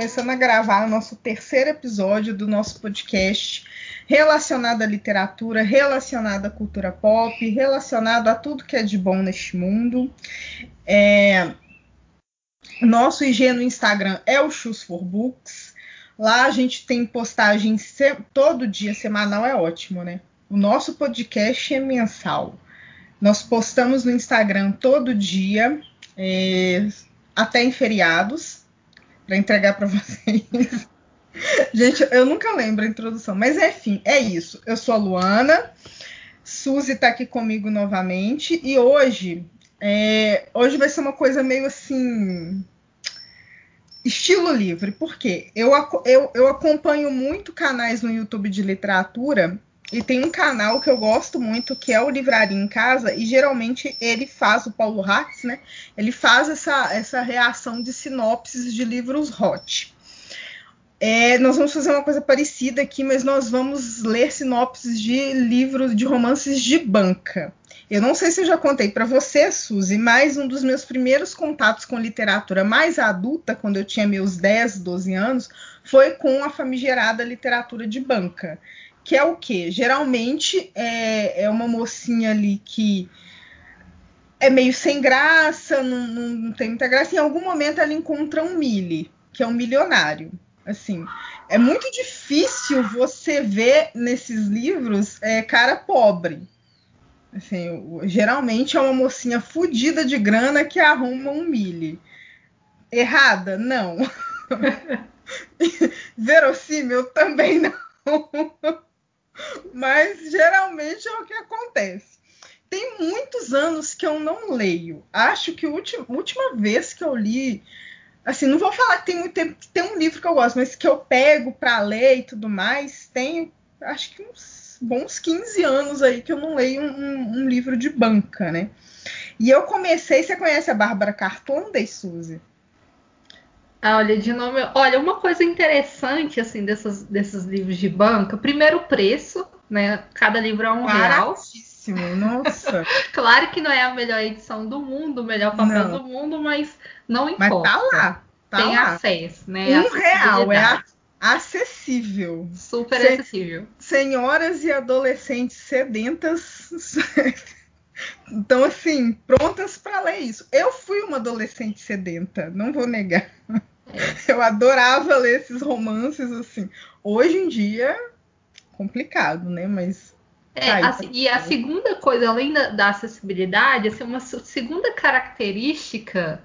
começando a gravar o nosso terceiro episódio do nosso podcast relacionado à literatura, relacionado à cultura pop, relacionado a tudo que é de bom neste mundo. É... Nosso IG no Instagram é o Shoes for Books. Lá a gente tem postagem se... todo dia, semanal é ótimo, né? O nosso podcast é mensal. Nós postamos no Instagram todo dia é, até em feriados, para entregar para vocês. Gente, eu nunca lembro a introdução, mas enfim, é isso. Eu sou a Luana, Suzy está aqui comigo novamente e hoje, é, hoje vai ser uma coisa meio assim estilo livre, porque eu, eu, eu acompanho muito canais no YouTube de literatura e tem um canal que eu gosto muito, que é o Livraria em Casa, e geralmente ele faz, o Paulo Hartz, né? Ele faz essa, essa reação de sinopses de livros hot. É, nós vamos fazer uma coisa parecida aqui, mas nós vamos ler sinopses de livros, de romances de banca. Eu não sei se eu já contei para você, Suzy, mas um dos meus primeiros contatos com literatura mais adulta, quando eu tinha meus 10, 12 anos, foi com a famigerada literatura de banca que é o que? Geralmente é, é uma mocinha ali que é meio sem graça, não, não, tem muita graça. Em algum momento ela encontra um Millie, que é um milionário. Assim, é muito difícil você ver nesses livros é, cara pobre. Assim, geralmente é uma mocinha fodida de grana que arruma um Millie. Errada? Não. Verossímil também não. Mas geralmente é o que acontece. Tem muitos anos que eu não leio. Acho que a última, última vez que eu li, assim, não vou falar que tem muito tempo, tem um livro que eu gosto, mas que eu pego para ler e tudo mais, tem acho que uns bons 15 anos aí que eu não leio um, um livro de banca, né? E eu comecei, você conhece a Bárbara Cartonda, Suzy? Ah, olha, de nome. Olha, uma coisa interessante assim desses, desses livros de banca, primeiro o preço, né? Cada livro é um real. Nossa. claro que não é a melhor edição do mundo, o melhor papel não. do mundo, mas não importa. Mas tá lá. Tá Tem lá. acesso, né? Um real é acessível. Super Se acessível. Senhoras e adolescentes sedentas Então, assim, prontas para ler isso. Eu fui uma adolescente sedenta, não vou negar. Eu adorava ler esses romances, assim. Hoje em dia, complicado, né? Mas. É, assim, e a segunda coisa, além da, da acessibilidade, assim, uma segunda característica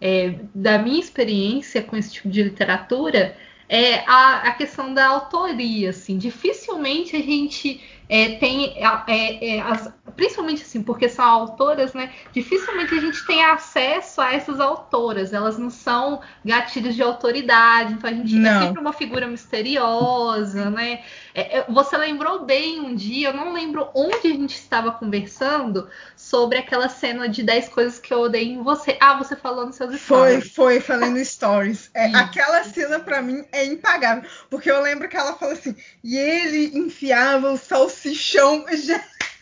é, da minha experiência com esse tipo de literatura é a, a questão da autoria. Assim. Dificilmente a gente é, tem é, é, as, principalmente assim, porque são autoras, né? Dificilmente a gente tem acesso a essas autoras. Elas não são gatilhos de autoridade, então a gente não. é sempre uma figura misteriosa, né? É, é, você lembrou bem um dia, eu não lembro onde a gente estava conversando sobre aquela cena de 10 coisas que eu odeio em você. Ah, você falou nos seus stories. Foi, foi, falando stories. É, aquela cena para mim é impagável, porque eu lembro que ela falou assim, e ele enfiava o salsichão.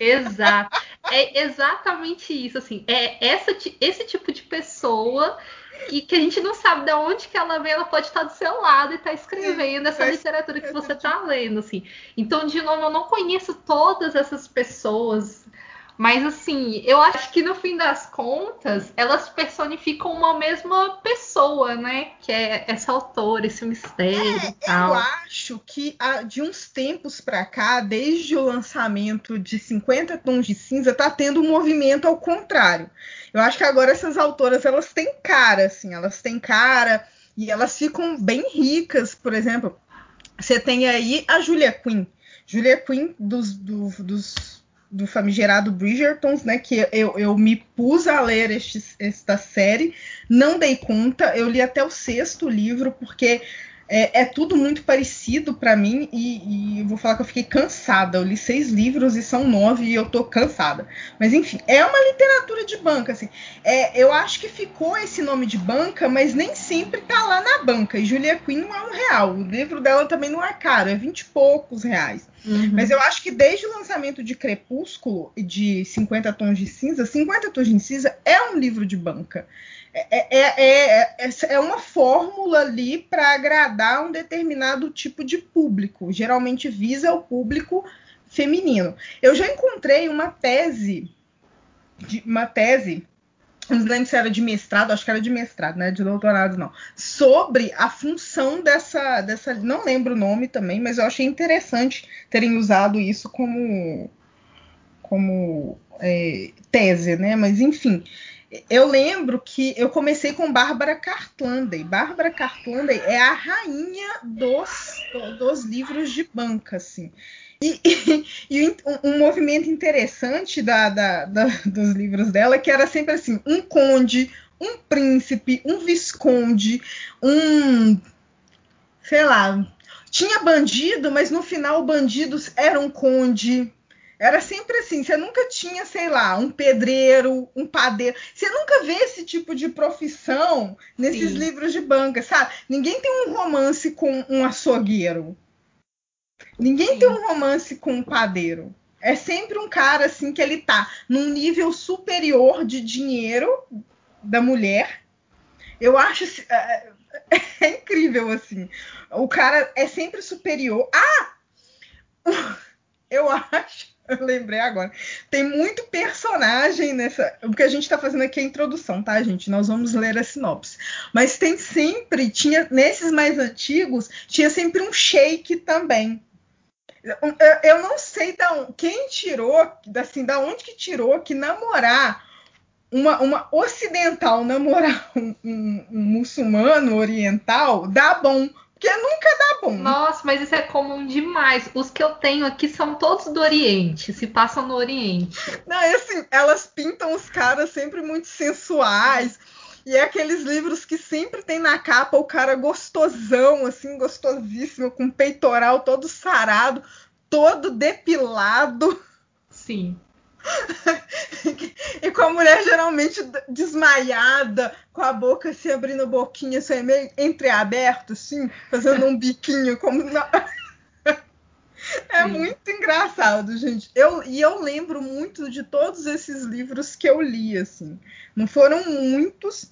Exato. É exatamente isso, assim. É essa, esse tipo de pessoa que, que, a gente não sabe de onde que ela vem, ela pode estar do seu lado e estar tá escrevendo essa literatura que você está lendo, assim. Então, de novo, eu não conheço todas essas pessoas mas assim, eu acho que no fim das contas, elas personificam uma mesma pessoa, né? Que é essa autora, esse mistério é, e tal. Eu acho que de uns tempos para cá, desde o lançamento de 50 Tons de Cinza, tá tendo um movimento ao contrário. Eu acho que agora essas autoras, elas têm cara, assim, elas têm cara e elas ficam bem ricas, por exemplo. Você tem aí a Julia Quinn. Julia Quinn dos, do, dos do famigerado Bridgertons, né? Que eu, eu me pus a ler este, esta série, não dei conta, eu li até o sexto livro, porque é, é tudo muito parecido para mim e, e vou falar que eu fiquei cansada. Eu li seis livros e são nove e eu tô cansada. Mas enfim, é uma literatura de banca, assim. É, eu acho que ficou esse nome de banca, mas nem sempre tá lá na banca. E Julia Quinn não é um real. O livro dela também não é caro, é vinte e poucos reais. Uhum. Mas eu acho que desde o lançamento de Crepúsculo de 50 Tons de Cinza, 50 Tons de Cinza é um livro de banca. É, é, é, é uma fórmula ali para agradar um determinado tipo de público. Geralmente visa o público feminino. Eu já encontrei uma tese, de, uma tese, não lembro se era de mestrado, acho que era de mestrado, né? De doutorado, não. Sobre a função dessa, dessa. Não lembro o nome também, mas eu achei interessante terem usado isso como, como é, tese, né? Mas enfim eu lembro que eu comecei com Bárbara Cartlandey. Bárbara Cartlandey é a rainha dos, dos livros de banca, assim. E, e, e um, um, movimento interessante da, da, da, dos livros dela que era sempre assim: um conde, um príncipe, um visconde, um. sei lá. Tinha bandido, mas no final o bandido era um conde era sempre assim, você nunca tinha, sei lá, um pedreiro, um padeiro. Você nunca vê esse tipo de profissão nesses Sim. livros de banca, sabe? Ninguém tem um romance com um açougueiro. Ninguém Sim. tem um romance com um padeiro. É sempre um cara assim que ele tá num nível superior de dinheiro da mulher. Eu acho é, é incrível assim. O cara é sempre superior. Ah! Eu acho eu lembrei agora. Tem muito personagem nessa. O que a gente está fazendo aqui é a introdução, tá, gente? Nós vamos ler a sinopse. Mas tem sempre, tinha nesses mais antigos, tinha sempre um shake também. Eu, eu não sei da quem tirou, assim, da onde que tirou que namorar uma, uma ocidental namorar um, um, um muçulmano oriental dá bom, porque nunca dá bom. Nossa, mas isso é comum demais. Os que eu tenho aqui são todos do Oriente, se passam no Oriente. Não, é assim, elas pintam os caras sempre muito sensuais. E é aqueles livros que sempre tem na capa o cara gostosão, assim, gostosíssimo, com peitoral todo sarado, todo depilado. Sim. E com a mulher geralmente desmaiada, com a boca se assim, abrindo boquinha, assim, meio entreaberto, assim, fazendo um biquinho, como. É Sim. muito engraçado, gente. Eu, e eu lembro muito de todos esses livros que eu li, assim. Não foram muitos.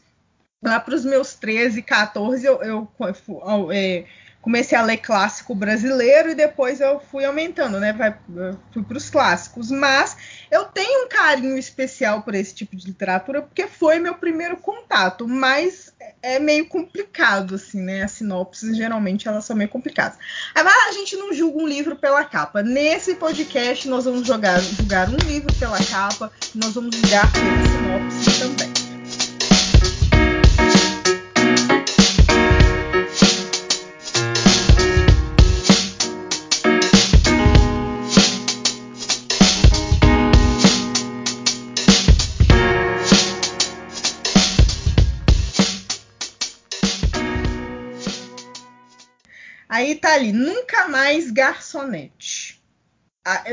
Lá para os meus 13, 14, eu, eu, eu é, comecei a ler clássico brasileiro e depois eu fui aumentando, né? Vai, fui para os clássicos. Mas eu tenho um carinho especial por esse tipo de literatura porque foi meu primeiro contato. Mas é meio complicado, assim, né? As sinopses geralmente elas são meio complicadas. Agora a gente não julga um livro pela capa. Nesse podcast nós vamos jogar, julgar um livro pela capa, nós vamos julgar pela sinopse também. Tá ali, nunca mais garçonete.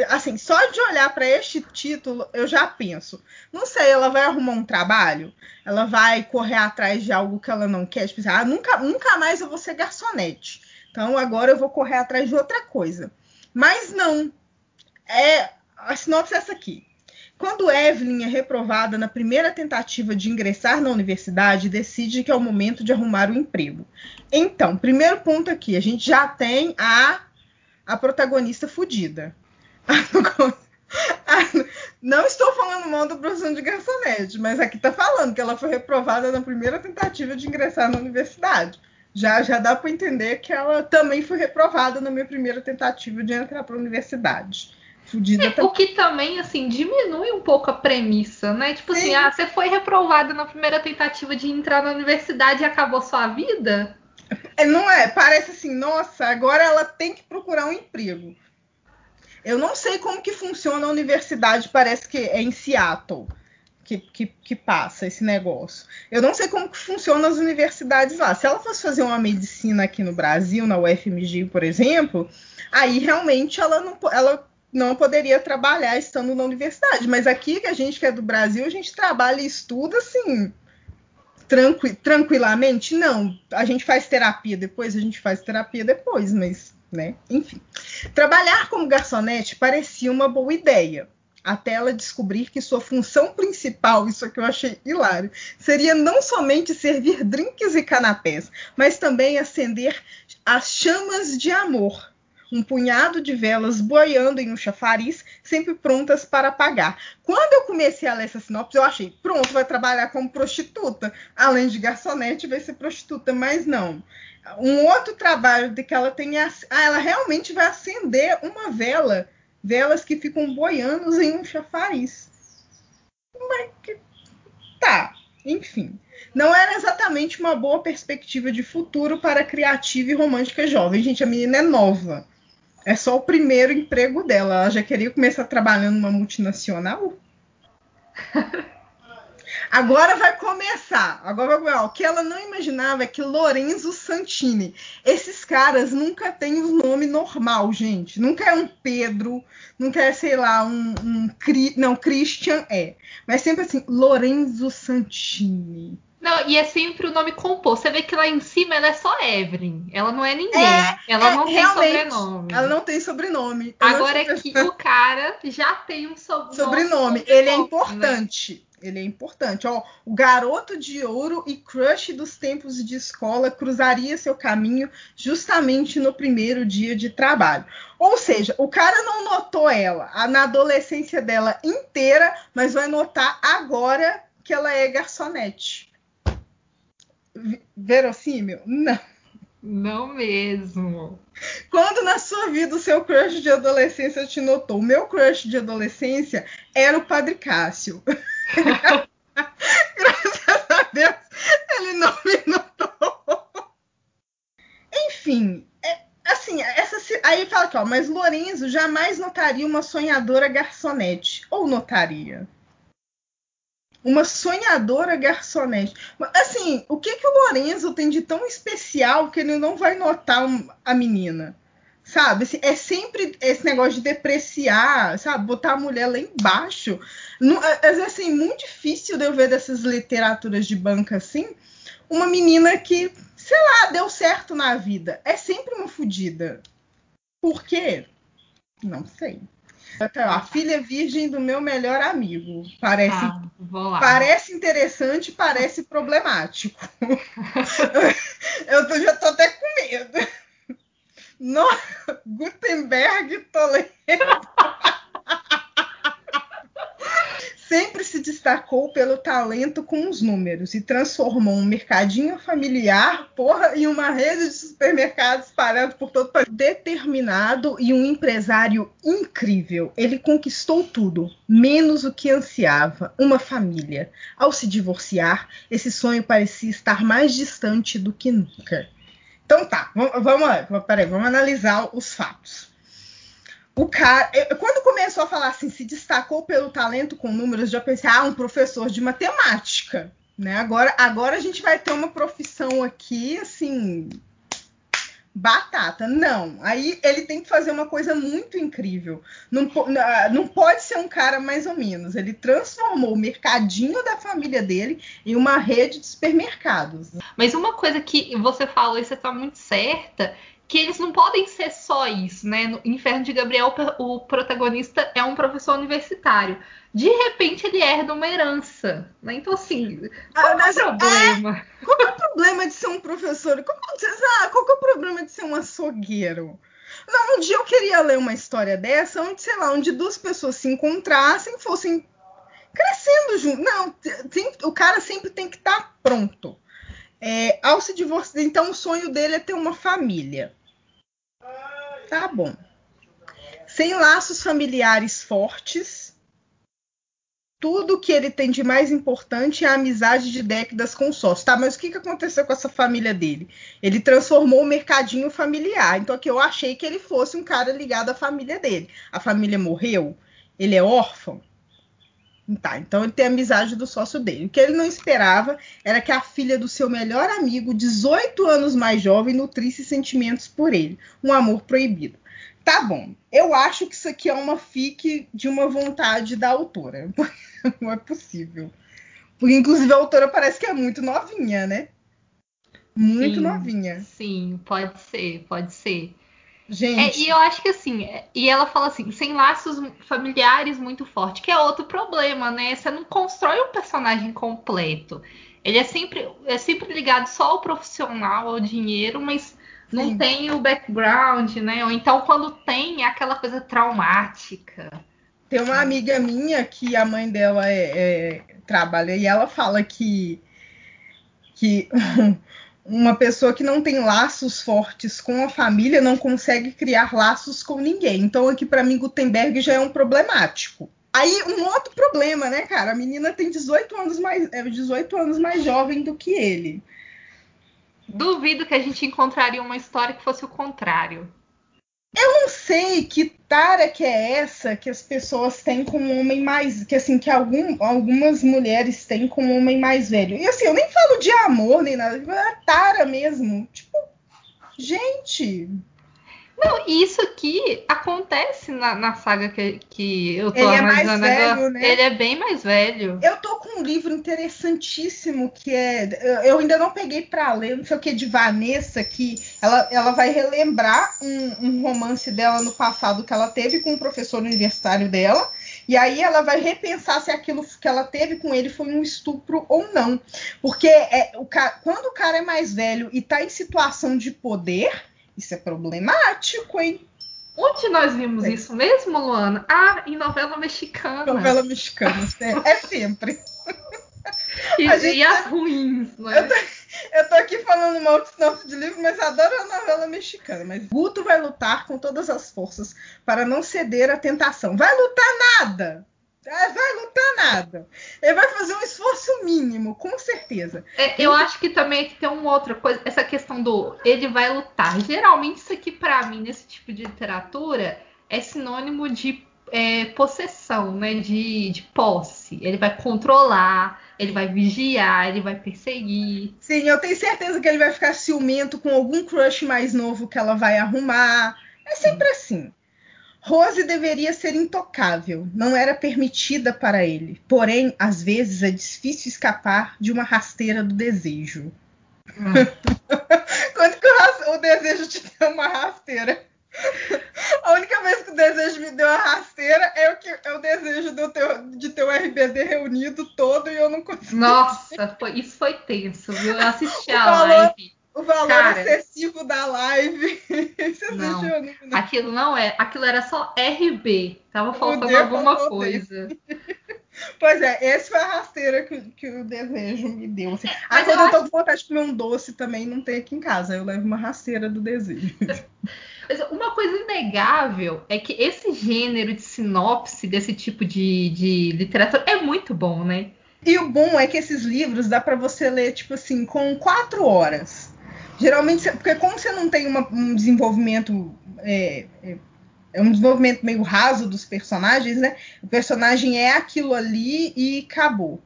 Assim, só de olhar para este título, eu já penso. Não sei, ela vai arrumar um trabalho? Ela vai correr atrás de algo que ela não quer? Tipo assim, ah, nunca, nunca mais eu vou ser garçonete. Então agora eu vou correr atrás de outra coisa. Mas não. É a sinopse é essa aqui. Quando Evelyn é reprovada na primeira tentativa de ingressar na universidade, decide que é o momento de arrumar o um emprego. Então, primeiro ponto aqui, a gente já tem a, a protagonista fudida. Não estou falando mal da profissão de garçonete, mas aqui está falando que ela foi reprovada na primeira tentativa de ingressar na universidade. Já, já dá para entender que ela também foi reprovada na minha primeira tentativa de entrar para a universidade. Fudida é, O que também, assim, diminui um pouco a premissa, né? Tipo assim, Sim. assim, ah, você foi reprovada na primeira tentativa de entrar na universidade e acabou sua vida? É, não é? Parece assim, nossa, agora ela tem que procurar um emprego. Eu não sei como que funciona a universidade, parece que é em Seattle que, que, que passa esse negócio. Eu não sei como que funciona as universidades lá. Se ela fosse fazer uma medicina aqui no Brasil, na UFMG, por exemplo, aí realmente ela não, ela não poderia trabalhar estando na universidade. Mas aqui que a gente que é do Brasil, a gente trabalha e estuda assim tranqui tranquilamente. Não, a gente faz terapia depois, a gente faz terapia depois, mas, né? Enfim, trabalhar como garçonete parecia uma boa ideia. até ela descobrir que sua função principal, isso aqui eu achei hilário, seria não somente servir drinks e canapés, mas também acender as chamas de amor. Um punhado de velas boiando em um chafariz, sempre prontas para apagar. Quando eu comecei a ler essa sinopse, eu achei, pronto, vai trabalhar como prostituta. Além de garçonete, vai ser prostituta, mas não. Um outro trabalho de que ela tem. Ah, ela realmente vai acender uma vela velas que ficam boiando em um chafariz. Mas que... Tá, enfim. Não era exatamente uma boa perspectiva de futuro para a criativa e romântica jovem. Gente, a menina é nova. É só o primeiro emprego dela. Ela já queria começar trabalhando numa multinacional? Agora vai começar. Agora vai, o que ela não imaginava é que Lorenzo Santini. Esses caras nunca têm um nome normal, gente. Nunca é um Pedro, nunca é, sei lá, um, um não, Christian é. Mas sempre assim, Lorenzo Santini. Não, e é sempre o nome composto. Você vê que lá em cima ela é só Evelyn. Ela não é ninguém. É, ela é, não tem sobrenome. Ela não tem sobrenome. Agora é que o cara já tem um sobrenome. Sobrenome. Ele é né? importante. Né? Ele é importante. Ó, o garoto de ouro e crush dos tempos de escola cruzaria seu caminho justamente no primeiro dia de trabalho. Ou seja, o cara não notou ela na adolescência dela inteira, mas vai notar agora que ela é garçonete. Verossímil? Não. Não mesmo. Quando na sua vida o seu crush de adolescência te notou? O meu crush de adolescência era o Padre Cássio. Graças a Deus, ele não me notou. Enfim, é, assim, essa, aí fala aqui, ó, mas Lorenzo jamais notaria uma sonhadora garçonete. Ou notaria? Uma sonhadora garçonete. Assim, o que, que o Lorenzo tem de tão especial que ele não vai notar a menina? sabe? É sempre esse negócio de depreciar, sabe? Botar a mulher lá embaixo. É, é assim, muito difícil de eu ver dessas literaturas de banca assim, uma menina que, sei lá, deu certo na vida. É sempre uma fodida. Por quê? Não sei. A filha virgem do meu melhor amigo. Parece, ah, parece interessante, parece problemático. eu tô, já tô até com medo. No, Gutenberg Toledo. Sempre se destacou pelo talento com os números e transformou um mercadinho familiar, porra, em uma rede de supermercados espalhado por todo o país. Determinado e um empresário incrível, ele conquistou tudo, menos o que ansiava, uma família. Ao se divorciar, esse sonho parecia estar mais distante do que nunca. Então tá, vamos, peraí, vamos analisar os fatos. O cara, quando começou a falar assim, se destacou pelo talento com números, já pensei, ah, um professor de matemática, né? Agora, agora a gente vai ter uma profissão aqui, assim, batata. Não. Aí ele tem que fazer uma coisa muito incrível. Não, não pode ser um cara mais ou menos. Ele transformou o mercadinho da família dele em uma rede de supermercados. Mas uma coisa que você falou e você está muito certa que eles não podem ser só isso, né? No Inferno de Gabriel, o protagonista é um professor universitário. De repente, ele herda uma herança, né? Então, assim, qual ah, é o problema? É, qual é o problema de ser um professor? Qual, ah, qual é o problema de ser um açougueiro? Não, um dia eu queria ler uma história dessa, onde, sei lá, onde duas pessoas se encontrassem, fossem crescendo juntos. Não, tem, o cara sempre tem que estar tá pronto. É, ao se divorciar, então o sonho dele é ter uma família. Tá bom. Sem laços familiares fortes, tudo que ele tem de mais importante é a amizade de décadas com o sócio. Tá, mas o que, que aconteceu com essa família dele? Ele transformou o mercadinho familiar. Então aqui eu achei que ele fosse um cara ligado à família dele. A família morreu, ele é órfão. Tá, então ele tem a amizade do sócio dele. O que ele não esperava era que a filha do seu melhor amigo, 18 anos mais jovem, nutrisse sentimentos por ele. Um amor proibido. Tá bom, eu acho que isso aqui é uma fic de uma vontade da autora. Não é possível. Porque, inclusive, a autora parece que é muito novinha, né? Muito sim, novinha. Sim, pode ser, pode ser. Gente. É, e eu acho que assim, é, e ela fala assim, sem laços familiares muito fortes, que é outro problema, né? Você não constrói um personagem completo. Ele é sempre, é sempre ligado só ao profissional, ao dinheiro, mas não Sim. tem o background, né? Ou então quando tem, é aquela coisa traumática. Tem uma amiga minha que a mãe dela é, é, trabalha e ela fala que, que uma pessoa que não tem laços fortes com a família não consegue criar laços com ninguém. Então, aqui para mim, Gutenberg já é um problemático. Aí, um outro problema, né, cara? A menina tem 18 anos mais, é 18 anos mais jovem do que ele. Duvido que a gente encontraria uma história que fosse o contrário. Eu não sei que tara que é essa que as pessoas têm com um homem mais. Que assim, que algum, algumas mulheres têm com um homem mais velho. E assim, eu nem falo de amor nem nada, é tara mesmo. Tipo, gente. Não, isso aqui acontece na, na saga que, que eu tô Ele é mais velho, né? Ele é bem mais velho. Eu tô com um livro interessantíssimo que é. Eu ainda não peguei para ler, não sei o que, de Vanessa, que ela, ela vai relembrar um, um romance dela no passado que ela teve com um professor universitário dela. E aí ela vai repensar se aquilo que ela teve com ele foi um estupro ou não. Porque é, o cara, quando o cara é mais velho e tá em situação de poder isso é problemático, hein? Onde nós vimos é. isso mesmo, Luana? Ah, em novela mexicana. Novela mexicana, é, é sempre. E, gente, e as ruins, né? Eu tô, eu tô aqui falando mal de de livro, mas adoro a novela mexicana. Mas Guto vai lutar com todas as forças para não ceder à tentação. Vai lutar nada! É, vai lutar nada. Ele vai fazer um esforço mínimo, com certeza. É, eu acho que também é que tem uma outra coisa, essa questão do ele vai lutar. Geralmente, isso aqui, para mim, nesse tipo de literatura, é sinônimo de é, possessão, né? De, de posse. Ele vai controlar, ele vai vigiar, ele vai perseguir. Sim, eu tenho certeza que ele vai ficar ciumento com algum crush mais novo que ela vai arrumar. É sempre assim. Rose deveria ser intocável, não era permitida para ele. Porém, às vezes é difícil escapar de uma rasteira do desejo. Hum. Quando que o, o, desejo te deu uma rasteira? A única vez que o desejo me deu uma rasteira é o, que, é o desejo teu, de ter o RBD reunido todo e eu não consegui. Nossa, foi, isso foi tenso, viu? Eu assisti a live o valor Cara, excessivo da live. Você não, não, aquilo não é. Aquilo era só RB. Tava faltando alguma coisa. Pois é, esse foi a rasteira que, que o desejo me deu. Assim. É, Aí quando eu, eu tô acho... com vontade de comer um doce também, não tem aqui em casa. Eu levo uma rasteira do desejo. Mas uma coisa inegável é que esse gênero de sinopse desse tipo de, de literatura é muito bom, né? E o bom é que esses livros dá para você ler, tipo assim, com quatro horas. Geralmente, porque como você não tem uma, um desenvolvimento. É, é, é, um desenvolvimento meio raso dos personagens, né? O personagem é aquilo ali e acabou.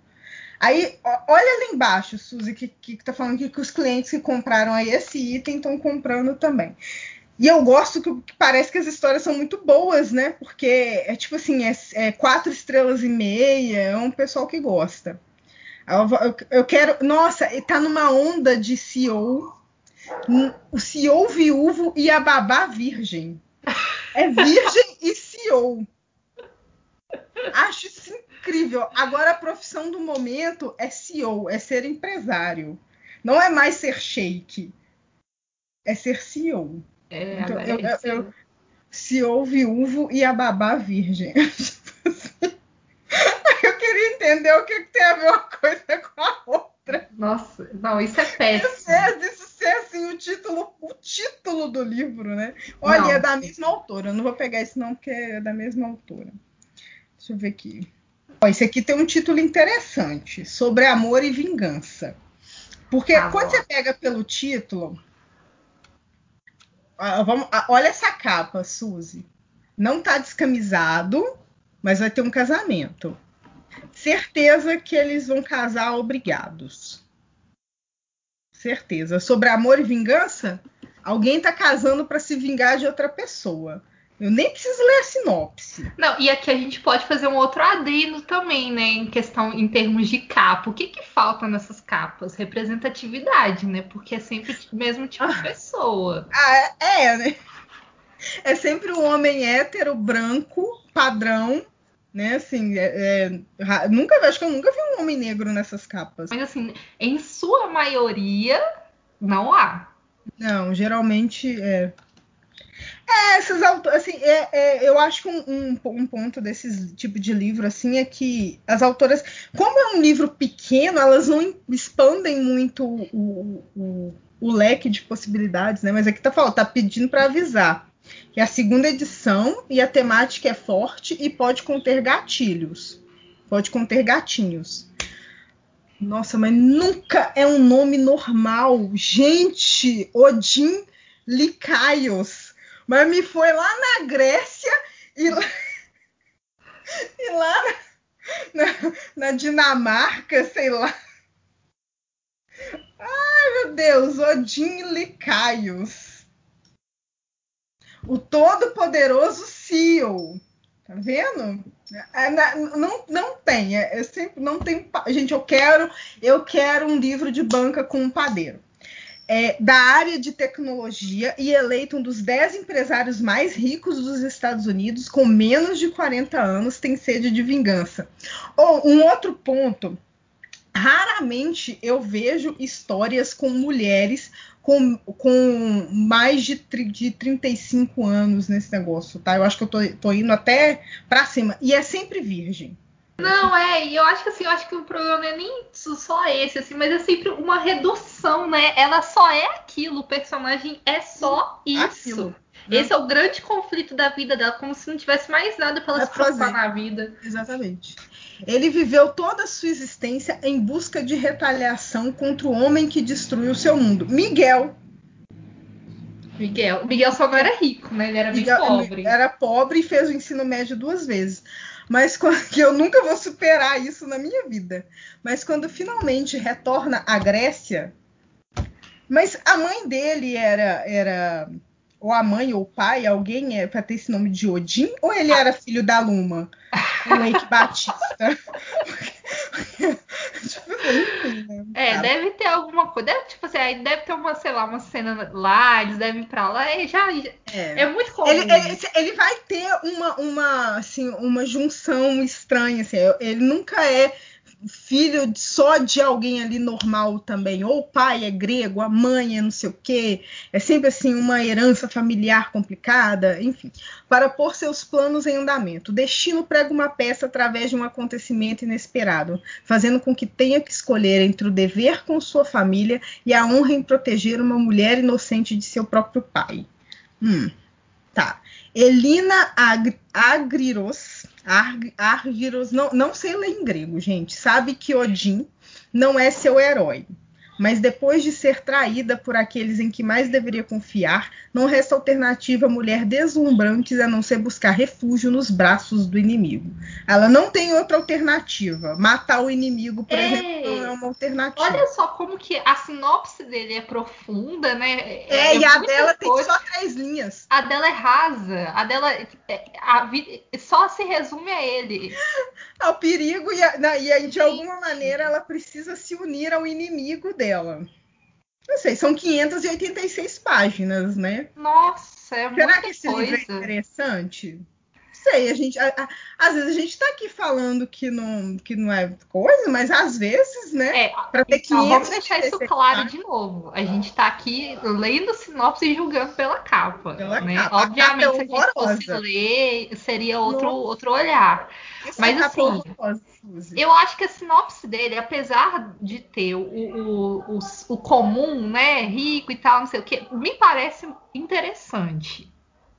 Aí, olha ali embaixo, Suzy, que, que, que tá falando aqui que os clientes que compraram aí esse item estão comprando também. E eu gosto que, que, parece que as histórias são muito boas, né? Porque é tipo assim, é, é quatro estrelas e meia, é um pessoal que gosta. Eu, eu, eu quero. Nossa, tá numa onda de CEO o CEO viúvo e a babá virgem. É virgem e CEO. Acho isso incrível. Agora a profissão do momento é CEO, é ser empresário. Não é mais ser shake. É ser CEO. É, então, eu, é eu, eu, CEO viúvo e a babá virgem. eu queria entender o que, que tem a ver uma coisa com a outra. Nossa, não, isso é péssimo. Isso, isso ser assim o título, o título do livro, né? Olha, não. é da mesma autora. Eu não vou pegar esse não porque é da mesma autora. Deixa eu ver aqui. Ó, esse aqui tem um título interessante sobre amor e vingança. Porque ah, quando você pega pelo título, vamos, olha essa capa, Suzy. Não tá descamisado, mas vai ter um casamento. Certeza que eles vão casar obrigados certeza. Sobre amor e vingança, alguém está casando para se vingar de outra pessoa. Eu nem preciso ler a sinopse. Não, e aqui a gente pode fazer um outro adendo também, né? Em questão, em termos de capa. O que, que falta nessas capas? Representatividade, né? Porque é sempre o mesmo tipo de ah. pessoa. Ah, é, né? é sempre o homem hétero, branco, padrão, né? Assim, é, é, nunca, acho que eu nunca vi um homem negro nessas capas. Mas assim, em sua maioria, não há. Não, geralmente é. É, esses autores, assim, é, é, eu acho que um, um, um, ponto desse tipo de livro, assim, é que as autoras, como é um livro pequeno, elas não expandem muito o, o, o leque de possibilidades, né? Mas aqui tá falando, tá pedindo para avisar é a segunda edição e a temática é forte e pode conter gatilhos. Pode conter gatinhos. Nossa, mas nunca é um nome normal. Gente, Odin Licaios. Mas me foi lá na Grécia e lá, e lá na, na Dinamarca, sei lá. Ai, meu Deus, Odin Licaios o todo-poderoso CEO. Tá vendo? É, não, não tem, é, é, sempre não tem. Gente, eu quero, eu quero um livro de banca com um padeiro. É, da área de tecnologia e eleito um dos 10 empresários mais ricos dos Estados Unidos, com menos de 40 anos, tem sede de vingança. Ou um outro ponto raramente eu vejo histórias com mulheres com, com mais de, de 35 anos nesse negócio, tá? Eu acho que eu tô, tô indo até para cima. E é sempre virgem. Não, é, e eu acho que assim, eu acho que o problema não é nem só esse, assim, mas é sempre uma redução, né? Ela só é aquilo, o personagem é só isso. Aquilo. Né? Esse é o grande conflito da vida dela, como se não tivesse mais nada para ela se preocupar na vida. Exatamente. Ele viveu toda a sua existência em busca de retaliação contra o homem que destruiu seu mundo. Miguel. Miguel. Miguel só não era rico, né? Ele era Miguel, pobre. Era pobre e fez o ensino médio duas vezes. Mas que eu nunca vou superar isso na minha vida. Mas quando finalmente retorna à Grécia, mas a mãe dele era era ou a mãe ou o pai, alguém é para ter esse nome de Odin, ou ele era filho da Luma, o Lake Batista? tipo, enfim, né? É, deve ter alguma coisa. Deve, tipo assim, aí deve ter uma, sei lá, uma cena lá, eles devem ir pra lá. E já, é. é muito comum. Ele, ele, ele, vai ter uma, uma, assim, uma junção estranha. Assim, ele nunca é filho só de alguém ali normal também. Ou o pai é grego, a mãe é não sei o quê. É sempre assim uma herança familiar complicada, enfim. Para pôr seus planos em andamento. O destino prega uma peça através de um acontecimento inesperado, fazendo com que tenha que escolher entre o dever com sua família e a honra em proteger uma mulher inocente de seu próprio pai. Hum, tá. Elina Ag Agriros não, não sei ler em grego, gente. Sabe que Odin não é seu herói mas depois de ser traída por aqueles em que mais deveria confiar, não resta alternativa à mulher deslumbrante a não ser buscar refúgio nos braços do inimigo. Ela não tem outra alternativa. Matar o inimigo, por Ei, exemplo, não é uma alternativa. Olha só como que a sinopse dele é profunda, né? É, é e a dela coisa. tem só três linhas. A dela é rasa. A dela é, a vida, só se resume a ele. Ao perigo e, a, e aí, de alguma maneira ela precisa se unir ao inimigo dela dela. Não sei, são 586 páginas, né? Nossa, é Será que esse coisa. livro é interessante? Sei, a gente, a, a, às vezes a gente está aqui falando que não, que não é coisa, mas às vezes, né? É, para ter então, vamos deixar isso claro de novo. A gente está aqui lendo sinopse e julgando pela capa. Pela né? capa. Obviamente, capa é se a gente fosse ler, seria outro, outro olhar. Mas é assim, eu acho que a sinopse dele, apesar de ter o, o, o, o comum, né, rico e tal, não sei o que, me parece interessante.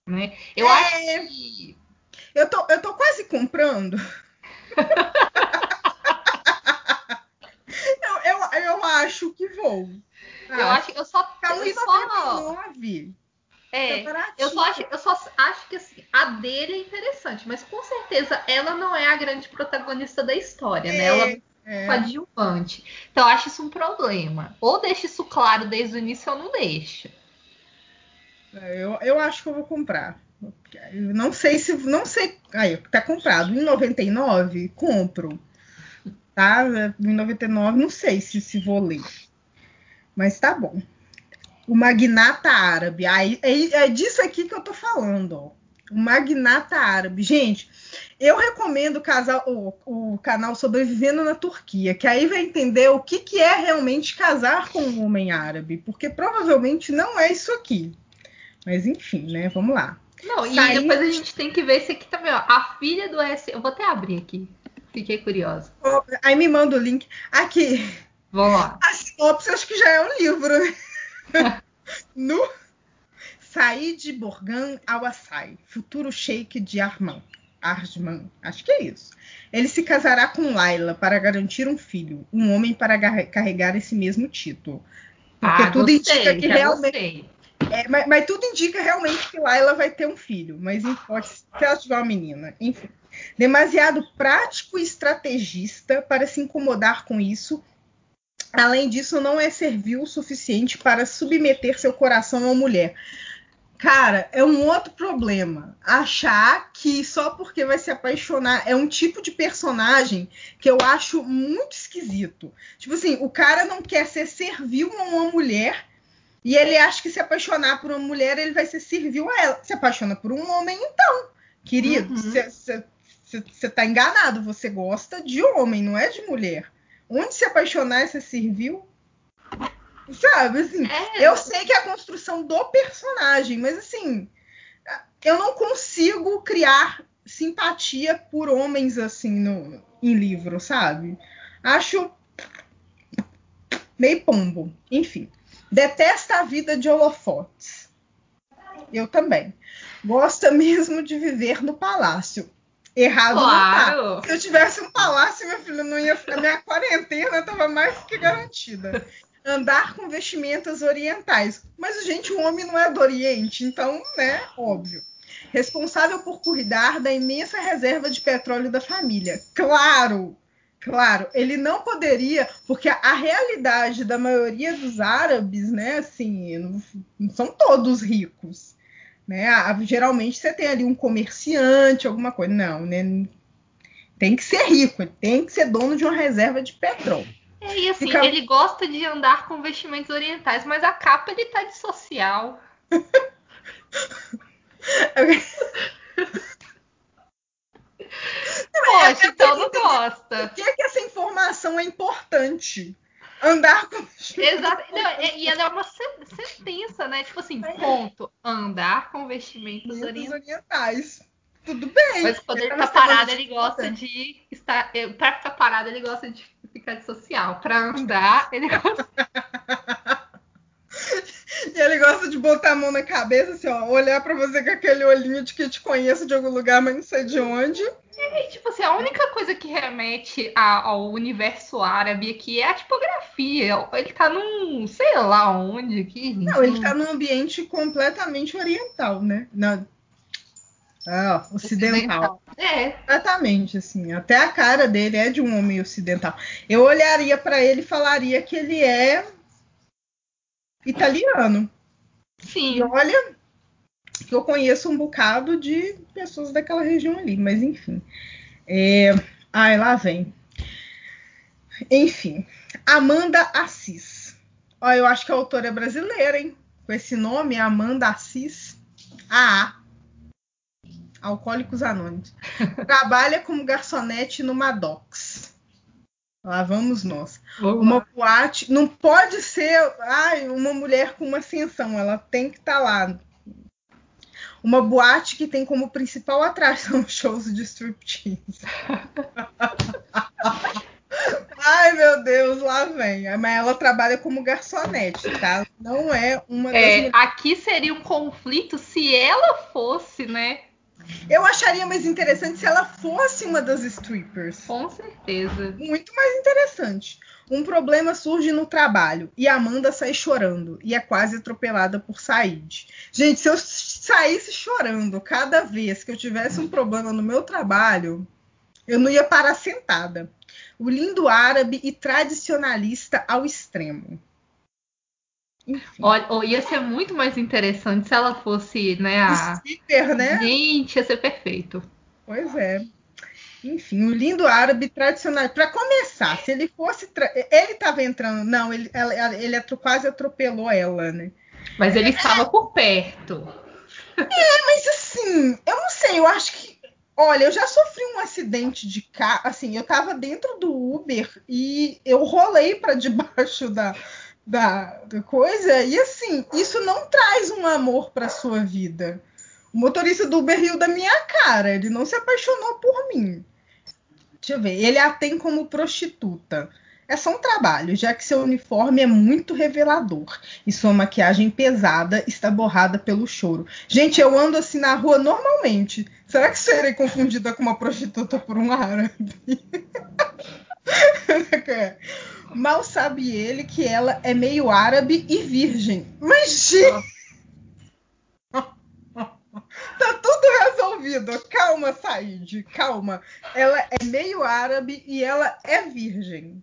Né? Eu é... acho que. Eu tô, eu tô quase comprando. eu, eu, eu acho que vou. Eu acho eu só. Tá eu só... É, eu só, acho, eu só acho que assim, a dele é interessante, mas com certeza ela não é a grande protagonista da história, é, né? Ela é, é coadjuvante. Então eu acho isso um problema. Ou deixa isso claro desde o início ou não deixa. É, eu, eu acho que eu vou comprar. Não sei se. Não sei. Aí, tá comprado. Em 99, compro. Tá? Em 99, não sei se, se vou ler. Mas tá bom. O magnata árabe. Aí, é, é disso aqui que eu tô falando, ó. O magnata árabe. Gente, eu recomendo o, casal, o, o, canal Sobrevivendo na Turquia, que aí vai entender o que, que é realmente casar com um homem árabe, porque provavelmente não é isso aqui. Mas enfim, né? Vamos lá. Não, e depois a gente tem que ver esse aqui também, ó. A filha do S. Eu vou até abrir aqui. Fiquei curiosa. Aí me manda o link. Aqui. Vamos lá. A sinopse acho que já é um livro, né? no Said Borgan Al-Assai, futuro sheik de Arman. Arjman, acho que é isso. Ele se casará com Laila para garantir um filho, um homem para carregar esse mesmo título. Porque ah, tudo gostei, indica que realmente. É, mas, mas, tudo indica realmente que Laila vai ter um filho, mas pode se ela tiver uma menina. Enfim. Demasiado prático e estrategista para se incomodar com isso. Além disso, não é servil o suficiente para submeter seu coração a uma mulher. Cara, é um outro problema. Achar que só porque vai se apaixonar é um tipo de personagem que eu acho muito esquisito. Tipo assim, o cara não quer ser servil a uma mulher e ele acha que se apaixonar por uma mulher ele vai ser servil a ela. Se apaixona por um homem, então, querido, você uhum. tá enganado. Você gosta de homem, não é de mulher. Onde se apaixonar é ser servil? Sabe, assim, é. eu sei que é a construção do personagem, mas assim, eu não consigo criar simpatia por homens assim no, em livro, sabe? Acho meio pombo. Enfim, detesta a vida de holofotes. Eu também. Gosta mesmo de viver no palácio. Errado claro. não tá. Se eu tivesse um palácio, minha filha, não ia ficar. Minha quarentena estava mais que garantida andar com vestimentas orientais. Mas, gente, o homem não é do Oriente, então, né, óbvio. Responsável por cuidar da imensa reserva de petróleo da família. Claro, claro, ele não poderia, porque a realidade da maioria dos árabes, né, assim, não, não são todos ricos. Né? Geralmente você tem ali um comerciante, alguma coisa. Não, né? Tem que ser rico, tem que ser dono de uma reserva de petróleo. É, e assim, Fica... ele gosta de andar com vestimentos orientais, mas a capa ele tá de social. Poxa, então não gosta. Por que, é que essa informação é importante? Andar com Exato. Não, e ela é uma sentença, né? Tipo assim, é. ponto. Andar com vestimentos orientais. orientais. Tudo bem. Mas quando ele tá parado, ele gosta de estar. Pra ficar parado, ele gosta de ficar de social. Pra andar, ele gosta. e ele gosta de botar a mão na cabeça, assim, ó, olhar para você com aquele olhinho de que te conheço de algum lugar, mas não sei de onde. É, tipo assim, a única coisa que remete ao universo árabe aqui é a tipografia. Ele tá num, sei lá onde aqui. Não, ele tá num ambiente completamente oriental, né? Na, ah, ocidental. ocidental. É. Exatamente, assim. Até a cara dele é de um homem ocidental. Eu olharia para ele e falaria que ele é italiano. Sim. E olha, eu conheço um bocado de pessoas daquela região ali, mas enfim. É... Ai, lá vem. Enfim, Amanda Assis. Ó, eu acho que a autora é brasileira, hein? Com esse nome, Amanda Assis. Ah, Alcoólicos Anônimos. Trabalha como garçonete no Maddox. Lá vamos nós. uma boate. Não pode ser ai, uma mulher com uma ascensão. Ela tem que estar tá lá. Uma boate que tem como principal atração shows de striptease. Ai, meu Deus, lá vem. Mas ela trabalha como garçonete, tá? Não é uma das. É, aqui seria um conflito se ela fosse, né? Eu acharia mais interessante se ela fosse uma das strippers. Com certeza. Muito mais interessante. Um problema surge no trabalho e Amanda sai chorando e é quase atropelada por Said. Gente, se eu saísse chorando cada vez que eu tivesse um problema no meu trabalho, eu não ia parar sentada. O lindo árabe e tradicionalista ao extremo. Olha, ia ser muito mais interessante se ela fosse, né? A... Super, né? Gente, ia ser perfeito. Pois é. Enfim, o lindo árabe tradicional. Para começar, se ele fosse. Tra... Ele estava entrando. Não, ele, ela, ele quase atropelou ela, né? Mas ele estava por perto. É, mas assim, eu não sei, eu acho que. Olha, eu já sofri um acidente de carro. Assim, eu tava dentro do Uber e eu rolei para debaixo da, da, da, coisa. E assim, isso não traz um amor para sua vida. O motorista do Uber riu da minha cara, ele não se apaixonou por mim. Deixa eu ver, ele a tem como prostituta. É só um trabalho, já que seu uniforme é muito revelador e sua maquiagem pesada está borrada pelo choro. Gente, eu ando assim na rua normalmente. Será que serei confundida com uma prostituta por um árabe? Mal sabe ele que ela é meio árabe e virgem. Mas, gente. Tá tudo resolvido. Calma, Said, calma. Ela é meio árabe e ela é virgem.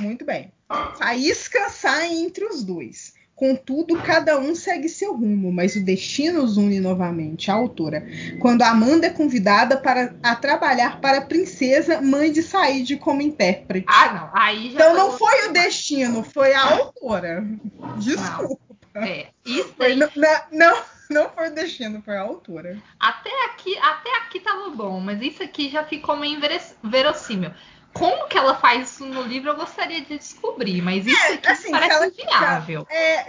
Muito bem. Faísca sai entre os dois. Contudo, cada um segue seu rumo, mas o destino os une novamente. A autora. Quando Amanda é convidada para, a trabalhar para a princesa, mãe de Said como intérprete. Ah, não. Aí já então não foi o destino, foi a autora. Desculpa. Não. É, isso aí... não, não, não foi o destino, foi a autora. Até aqui, até aqui tava bom, mas isso aqui já ficou meio verossímil. Como que ela faz isso no livro, eu gostaria de descobrir, mas isso é, aqui assim, parece viável. É,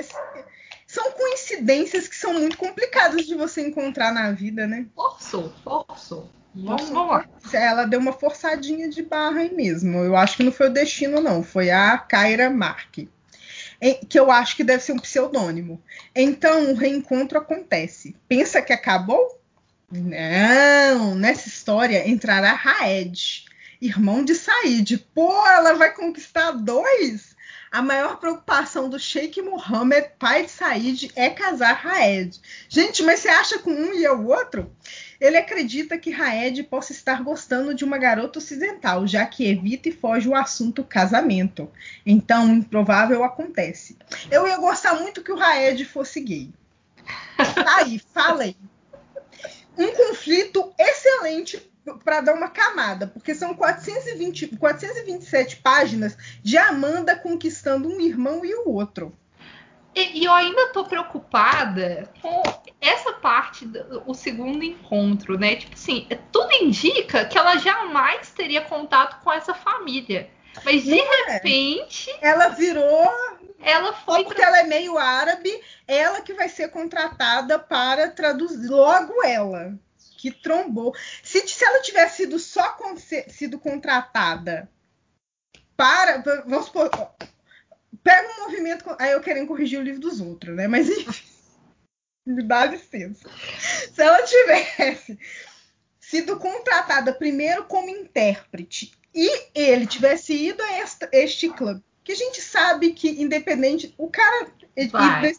são coincidências que são muito complicadas de você encontrar na vida, né? Forçou, forçou. Vamos, vamos lá. Ela deu uma forçadinha de barra aí mesmo. Eu acho que não foi o destino, não. Foi a Kyra Mark. Que eu acho que deve ser um pseudônimo. Então o reencontro acontece. Pensa que acabou? Não, nessa história entrará Raed, irmão de Said. Pô, ela vai conquistar dois? A maior preocupação do Sheikh Mohammed, pai de Said, é casar Raed. Gente, mas você acha com um e o outro? Ele acredita que Raed possa estar gostando de uma garota ocidental, já que evita e foge o assunto casamento. Então, o improvável acontece. Eu ia gostar muito que o Raed fosse gay. Tá aí, fala aí. Um conflito excelente para dar uma camada, porque são 420, 427 páginas de Amanda conquistando um irmão e o outro. E, e eu ainda tô preocupada com essa parte do segundo encontro, né? Tipo assim, tudo indica que ela jamais teria contato com essa família. Mas de é. repente. Ela virou. Ela foi. Porque pra... ela é meio árabe, ela que vai ser contratada para traduzir. Logo ela que trombou. Se, se ela tivesse sido só sido contratada para. Vamos supor. Pega um movimento. Aí eu querendo corrigir o livro dos outros, né? Mas enfim. Me dá licença. Se ela tivesse sido contratada primeiro como intérprete e ele tivesse ido a este, este clube, que a gente sabe que, independente, o cara, e,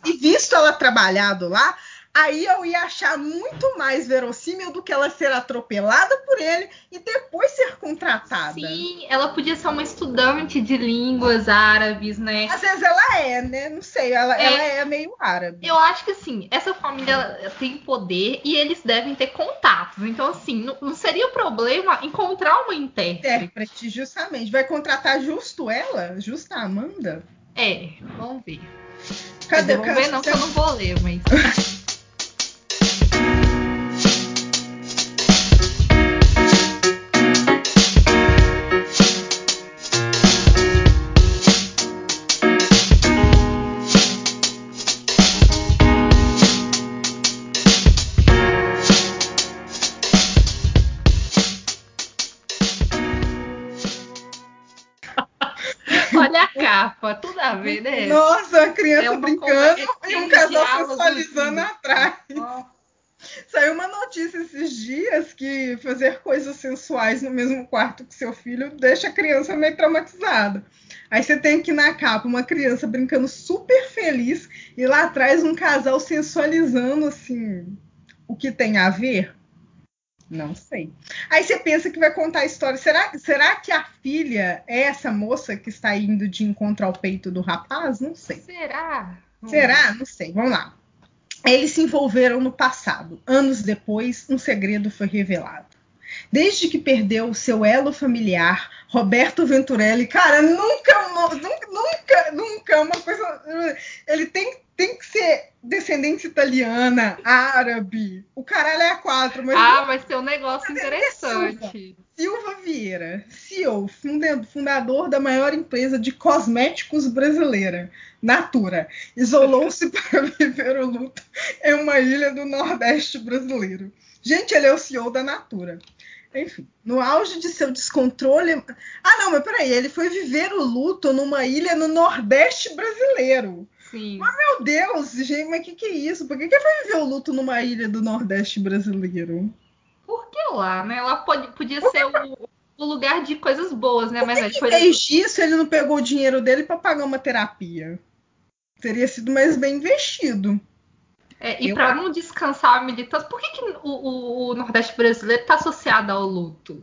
e, visto ela trabalhado lá, aí eu ia achar muito mais verossímil do que ela ser atropelada por ele e depois ser contratada. Sim, ela podia ser uma estudante de línguas árabes, né? Às vezes ela é, né? Não sei, ela é, ela é meio árabe. Eu acho que assim, essa família tem poder e eles devem ter contatos. Então, assim, não, não seria problema encontrar uma intérprete. Intérprete, justamente. Vai contratar justo ela? Justa a Amanda? É, vamos ver. Cadê? Vamos ver, não, que eu não vou ler, mas. né? Nossa, a criança é brincando e um casal sensualizando atrás. Saiu uma notícia esses dias que fazer coisas sensuais no mesmo quarto que seu filho deixa a criança meio traumatizada. Aí você tem aqui na capa uma criança brincando super feliz e lá atrás um casal sensualizando assim. O que tem a ver? Não sei. Aí você pensa que vai contar a história. Será, será que a filha é essa moça que está indo de encontro ao peito do rapaz? Não sei. Será? Será? Não sei. Vamos lá. Eles se envolveram no passado. Anos depois, um segredo foi revelado. Desde que perdeu o seu elo familiar, Roberto Venturelli, cara, nunca, nunca, nunca, nunca uma coisa. Ele tem, tem que ser descendência italiana, árabe. O caralho é a quatro, mas. Ah, vai ser um negócio interessante. Silva. Silva Vieira, CEO, fundador da maior empresa de cosméticos brasileira, Natura, isolou-se para viver o luto em uma ilha do Nordeste brasileiro. Gente, ele é o CEO da Natura. Enfim, no auge de seu descontrole. Ah, não, mas peraí, ele foi viver o luto numa ilha no Nordeste brasileiro. Sim. Mas, meu Deus, gente, mas o que, que é isso? Por que, que foi viver o luto numa ilha do Nordeste brasileiro? Por que lá, né? Lá pode, podia ser o, o, lugar de coisas boas, né? Por mas que, fez disso ele não pegou o dinheiro dele para pagar uma terapia? Teria sido mais bem investido. É, e para não descansar a militância, por que, que o, o, o Nordeste brasileiro está associado ao luto?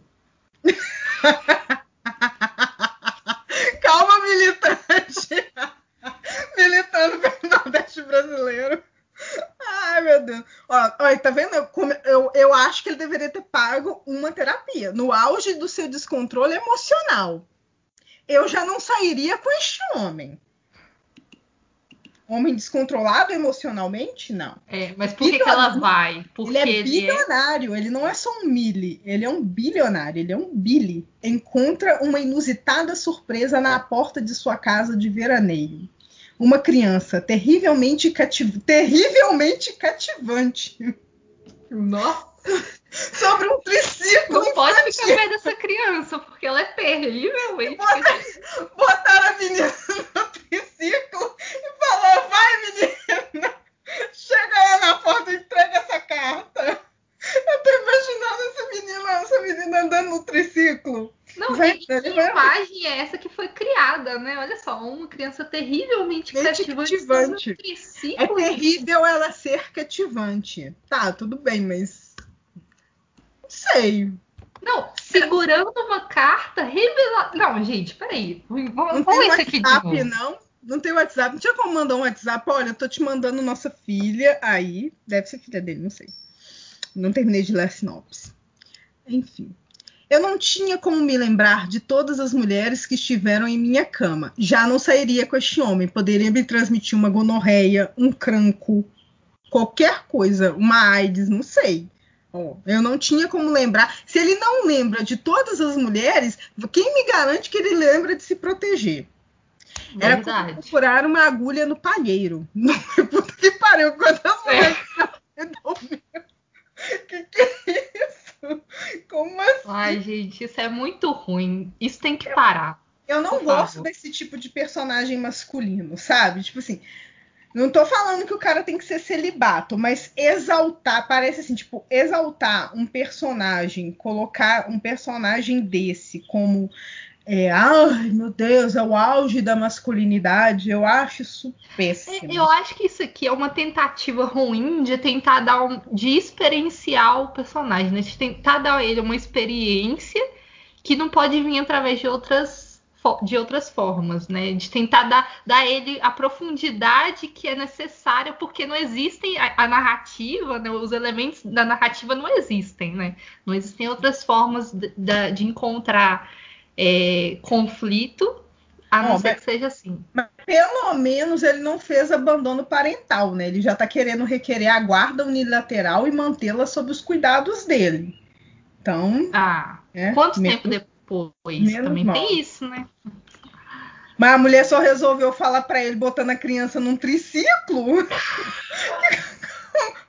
Calma, militante! Militando pelo Nordeste brasileiro. Ai, meu Deus. Olha, tá vendo? Eu, eu, eu acho que ele deveria ter pago uma terapia. No auge do seu descontrole emocional. Eu já não sairia com este homem. Homem descontrolado emocionalmente? Não. É, mas por que, que ela vai? Porque ele é, é bilionário, ele, ele não é só um mili, ele é um bilionário, ele é um billy. Encontra uma inusitada surpresa na porta de sua casa de veraneio. Uma criança terrivelmente, cativ... terrivelmente cativante. Nossa! sobre um triciclo. Não pode ficar perto dessa criança, porque ela é terrivelmente. Botaram a menina no triciclo e falou: vai, menina, chega lá na porta e entrega essa carta. Eu tô imaginando essa menina, essa menina andando no triciclo. Não, vai, que imagem é essa que foi criada, né? Olha só, uma criança terrivelmente cativante. cativante. É terrível ela ser cativante. Tá, tudo bem, mas sei. Não, segurando uma carta revelada. Não, gente, peraí. Vamos, não tem WhatsApp, não? Não tem WhatsApp. Não tinha como mandar um WhatsApp. Olha, eu tô te mandando nossa filha aí. Deve ser filha dele, não sei. Não terminei de ler a sinopse. Enfim. Eu não tinha como me lembrar de todas as mulheres que estiveram em minha cama. Já não sairia com este homem. Poderia me transmitir uma gonorreia, um cranco, qualquer coisa, uma AIDS, não sei. Oh, eu não tinha como lembrar. Se ele não lembra de todas as mulheres, quem me garante que ele lembra de se proteger? Era Verdade. como procurar uma agulha no palheiro. Puta que pariu, quantas é. mulheres que que é isso? Como assim? Ai, gente, isso é muito ruim. Isso tem que parar. Eu não gosto desse tipo de personagem masculino, sabe? Tipo assim, não tô falando que o cara tem que ser celibato, mas exaltar, parece assim, tipo, exaltar um personagem, colocar um personagem desse como é, ai meu Deus, é o auge da masculinidade, eu acho isso péssimo. Eu acho que isso aqui é uma tentativa ruim de tentar dar um, de experienciar o personagem, né? de tentar dar a ele uma experiência que não pode vir através de outras de outras formas, né? De tentar dar, dar a ele a profundidade que é necessária, porque não existem a, a narrativa, né? os elementos da narrativa não existem, né? Não existem outras formas de, de, encontrar é, conflito, a não, ser que seja assim. Mas pelo menos ele não fez abandono parental, né? Ele já está querendo requerer a guarda unilateral e mantê-la sob os cuidados dele. Então. Ah, é, quanto tempo depois? Depois. Menos Também mal. tem isso, né? Mas a mulher só resolveu falar para ele botando a criança num triciclo.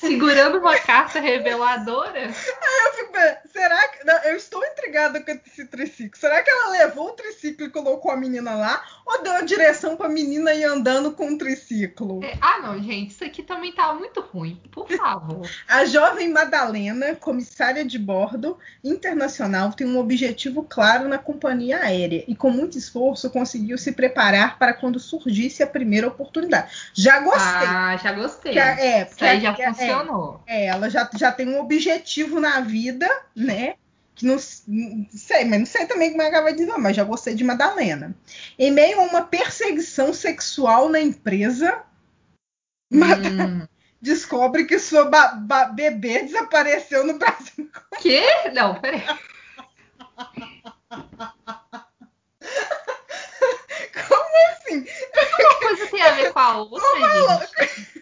Segurando uma carta reveladora? Aí eu fico, será que. Não, eu estou intrigada com esse triciclo. Será que ela levou o triciclo e colocou a menina lá? Ou deu a direção para a menina ir andando com o triciclo? É, ah, não, gente. Isso aqui também tá muito ruim. Por favor. a jovem Madalena, comissária de bordo internacional, tem um objetivo claro na companhia aérea e, com muito esforço, conseguiu se preparar para quando surgisse a primeira oportunidade. Já gostei. Ah, já gostei. É, Isso aí já é, funcionou. É, ela já, já tem um objetivo na vida, né? Que não, não sei, mas não sei também como é que ela vai dizer, mas já gostei de Madalena. Em meio a uma perseguição sexual na empresa, hum. descobre que sua bebê desapareceu no Brasil. quê? Não, peraí. Como assim? Uma coisa tem a ver com a outra, gente.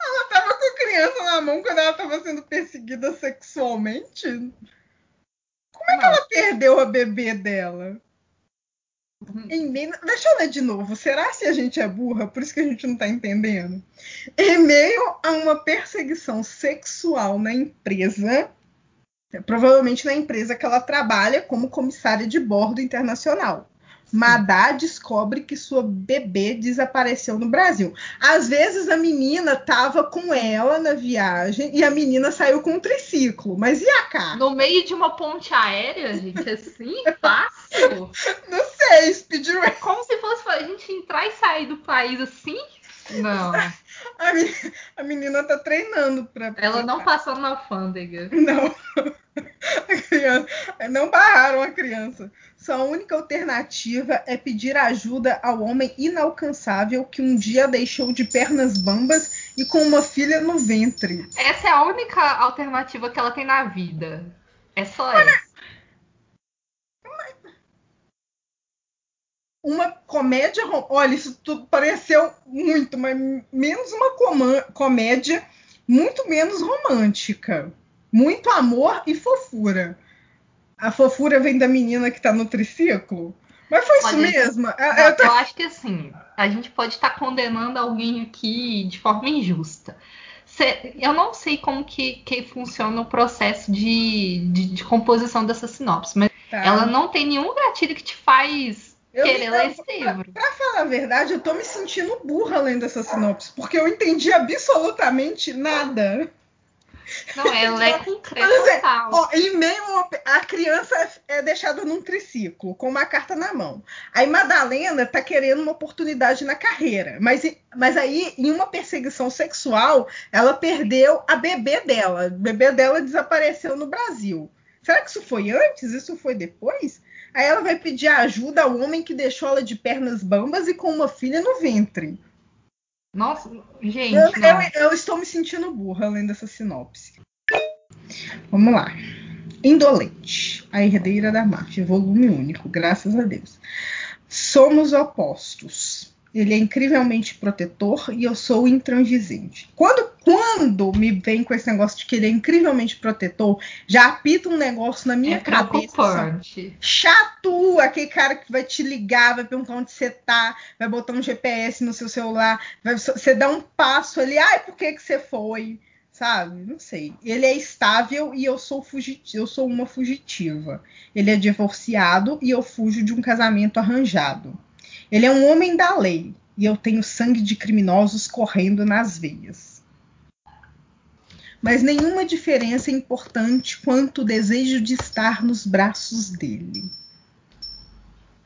Ela tava com a criança na mão quando ela tava sendo perseguida sexualmente? Como é que ela perdeu a bebê dela? Em meio- Deixa eu ler de novo. Será se a gente é burra? Por isso que a gente não tá entendendo. Em meio a uma perseguição sexual na empresa, provavelmente na empresa que ela trabalha como comissária de bordo internacional. Madá descobre que sua bebê desapareceu no Brasil. Às vezes a menina tava com ela na viagem e a menina saiu com um triciclo. Mas e a cá? No meio de uma ponte aérea, gente, assim, fácil. Não sei, Speed Race. Como se fosse pra gente entrar e sair do país assim? Não. A, men- a menina tá treinando pra. Ela não passou na alfândega. Não. Criança- Não barraram a criança. Sua única alternativa é pedir ajuda ao homem inalcançável que um dia deixou de pernas bambas e com uma filha no ventre. Essa é a única alternativa que ela tem na vida. É só essa. Uma comédia. Olha, isso tudo pareceu muito, mas menos uma comédia, muito menos romântica. Muito amor e fofura. A fofura vem da menina que tá no triciclo. Mas foi isso Olha, mesmo. Eu- Não, eu tô- eu acho que assim, a gente pode estar condenando alguém aqui de forma injusta. Cê- eu não sei como que, que funciona o processo de, de, de composição dessa sinopse, mas tá. ela não tem nenhum gatilho que te faz Eu querer ler esse livro. Pra falar a verdade, eu tô me sentindo burra lendo essa sinopse, porque eu entendi absolutamente nada. Não, ela é é, total. Ó, em meio a, criança é deixada num triciclo, com uma carta na mão. Aí Madalena tá querendo uma oportunidade na carreira, mas, mas aí, em uma perseguição sexual, ela perdeu a bebê dela. O bebê dela desapareceu no Brasil. Será que isso foi antes? Isso foi depois? Aí ela vai pedir ajuda ao homem que deixou ela de pernas bambas e com uma filha no ventre. Nossa, gente, Eu, eu- eu estou me sentindo burra lendo essa sinopse. Vamos lá. Indolente, a herdeira da máfia, volume único, graças a Deus. Somos opostos. Ele é incrivelmente protetor e eu sou intransigente. Quando, quando me vem com esse negócio de que ele é incrivelmente protetor, já apita um negócio na minha é cabeça. Chato, aquele cara que vai te ligar, vai perguntar onde você tá, vai botar um GPS no seu celular, vai, você dá um passo ali, ai, por que, que você foi? Sabe? Não sei. Ele é estável e eu sou fugiti eu sou uma fugitiva. Ele é divorciado e eu fujo de um casamento arranjado. Ele é um homem da lei e eu tenho sangue de criminosos correndo nas veias. Mas nenhuma diferença é importante quanto o desejo de estar nos braços dele.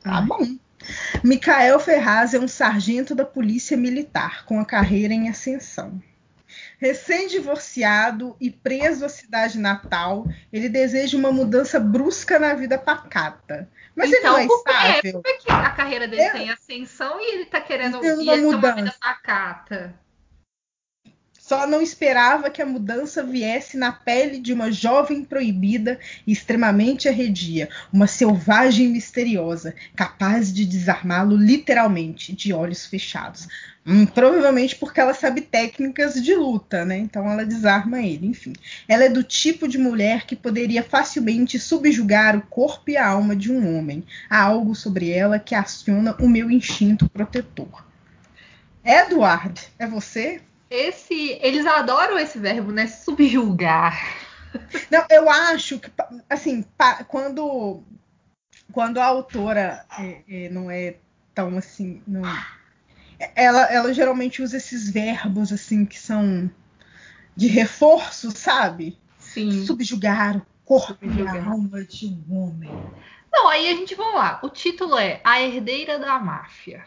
Tá bom. Micael Ferraz é um sargento da Polícia Militar, com a carreira em ascensão. Recém-divorciado e preso à cidade natal, ele deseja uma mudança brusca na vida pacata. Mas ele não é que- estável. por que a carreira dele É. tem ascensão e ele tá querendo Tem uma ter uma mudança. vida pacata? Só não esperava que a mudança viesse na pele de uma jovem proibida e extremamente arredia, uma selvagem misteriosa, capaz de desarmá-lo literalmente, de olhos fechados. Hum, provavelmente porque ela sabe técnicas de luta, né? Então ela desarma ele, enfim. Ela é do tipo de mulher que poderia facilmente subjugar o corpo e a alma de um homem. Há algo sobre ela que aciona o meu instinto protetor. Edward, é você? Esse, eles adoram esse verbo, né? Subjugar. Não, eu acho que, assim, quando, quando a autora é, é, não é tão assim. Não, ela, ela geralmente usa esses verbos, assim, que são de reforço, sabe? Sim. Subjugar o corpo e a alma de um homem. Não, aí a gente vamos lá. O título é A Herdeira da Máfia.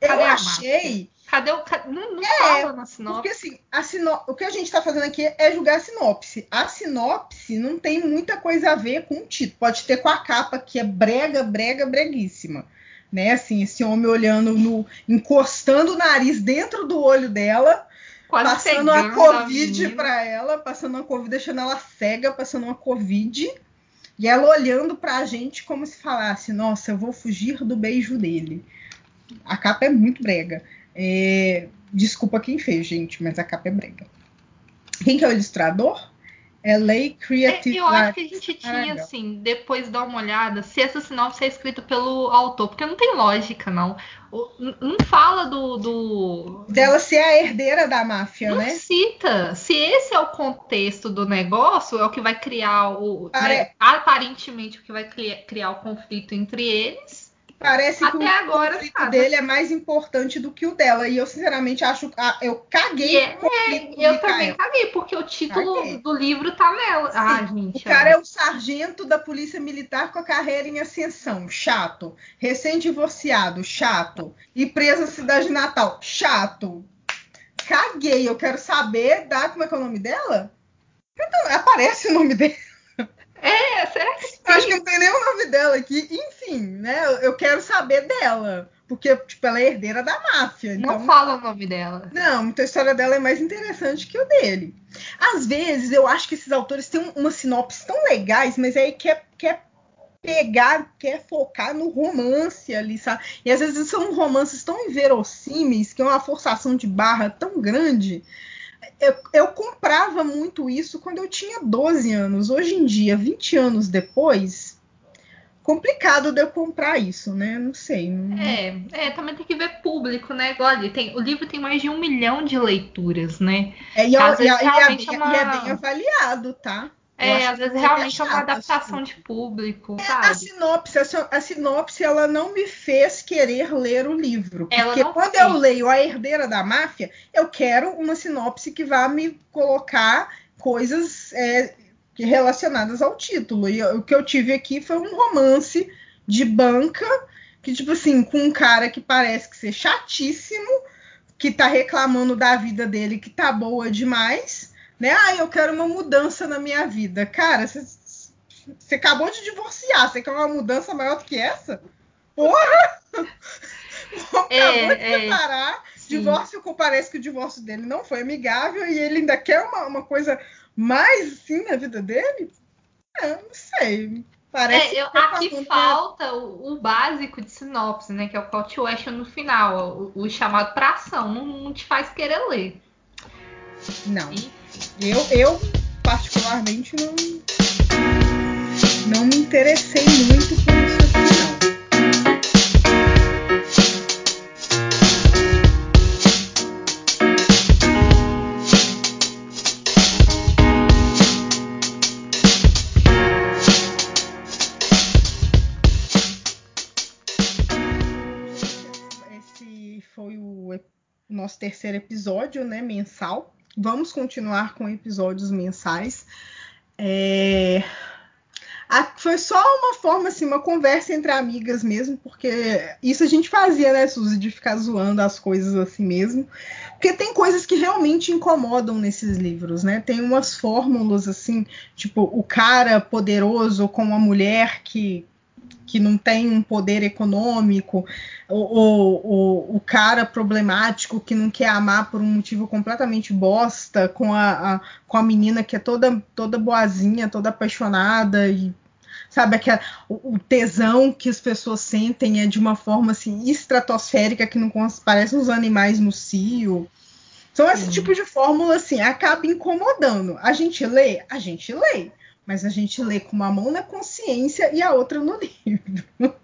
Cadê eu a achei. Cadê o. Não, não fala na sinopse. Porque assim, a sino... o que a gente está fazendo aqui é julgar a sinopse. A sinopse não tem muita coisa a ver com o título. Pode ter com a capa, que é brega, brega, breguíssima. Né? Assim, esse homem olhando no. encostando o nariz dentro do olho dela. passando a Covid para ela, passando a Covid, deixando ela cega, passando uma Covid. E ela olhando pra gente como se falasse: Nossa, eu vou fugir do beijo dele. A capa é muito brega. É... Desculpa quem fez, gente, mas a capa é brega. Quem que é o ilustrador? É Lei Creative é, Eu acho que a gente tinha, assim, depois dar uma olhada, se essa sinopse é escrita pelo autor, porque não tem lógica, não. Não fala do. do... Dela ser a herdeira da máfia, não né? cita. Se esse é o contexto do negócio, é o que vai criar o. Pare... Né, aparentemente, o que vai criar o conflito entre eles Parece Até que o agora, conflito nada. dele é mais importante do que o dela. E eu, sinceramente, acho. Ah, eu caguei é, Eu também caguei, porque o título caguei. do livro tá nela. Ah, gente. O cara é o sargento da Polícia Militar com a carreira em ascensão. Chato. Recém-divorciado. Chato. E preso na cidade de Natal. Chato. Caguei. Eu quero saber da. Como é que é o nome dela? Aparece o nome dela. É, será que sim? Acho que não tem nem o nome dela aqui. Enfim, né? Eu quero saber dela. Porque, tipo, ela é herdeira da máfia. Então... Não fala o nome dela. Não, então a história dela é mais interessante que o dele. Às vezes, eu acho que esses autores têm uma sinopse tão legais, mas aí quer, quer pegar, quer focar no romance ali, sabe? E às vezes são romances tão inverossímeis, que é uma forçação de barra tão grande eu, eu, comprava muito isso quando eu tinha 12 anos. Hoje em dia, 20 anos depois, complicado de eu comprar isso, né? Não sei. Não... É, é, também tem que ver público, né? Olha, tem, o livro tem mais de um milhão de leituras, né? É, e, é, e, e, é, uma... e é bem avaliado, tá? É, às vezes realmente é uma adaptação assim. de público, é, sabe? A sinopse, a, a, sinopse, ela não me fez querer ler o livro. Porque quando fez. eu leio A Herdeira da Máfia, eu quero uma sinopse que vá me colocar coisas é, relacionadas ao título. E o que eu tive aqui foi um romance de banca, que, tipo assim, com um cara que parece que ser chatíssimo, que tá reclamando da vida dele que tá boa demais né? Ah, eu quero uma mudança na minha vida. Cara, você acabou de divorciar, você quer uma mudança maior do que essa? Porra! É, acabou de é, separar. Divórcio, parece que o divórcio dele não foi amigável e ele ainda quer uma, uma coisa mais assim na vida dele? É, não sei. Parece é, eu, aqui falta o, o, básico de sinopse, né? Que é o call to action no final, o, o chamado para ação. Não, não, te faz querer ler. Não. E, eu, eu particularmente, não, não me interessei muito por isso aqui, não. Esse foi o nosso terceiro episódio, né, mensal. Vamos continuar com episódios mensais. É... foi só uma forma, assim, uma conversa entre amigas mesmo, porque isso a gente fazia, né, Suzy, de ficar zoando as coisas assim mesmo. Porque tem coisas que realmente incomodam nesses livros, né? Tem umas fórmulas, assim, tipo, o cara poderoso com uma mulher que que não tem um poder econômico, o, o, o cara problemático que não quer amar por um motivo completamente bosta, com a, a, com a menina que é toda, toda boazinha, toda apaixonada e sabe aquela, o, o, tesão que as pessoas sentem é de uma forma assim estratosférica que não parece uns animais no cio. Então esse tipo de fórmula assim acaba incomodando. A gente lê, a gente lê mas a gente lê com uma mão na consciência e a outra no livro.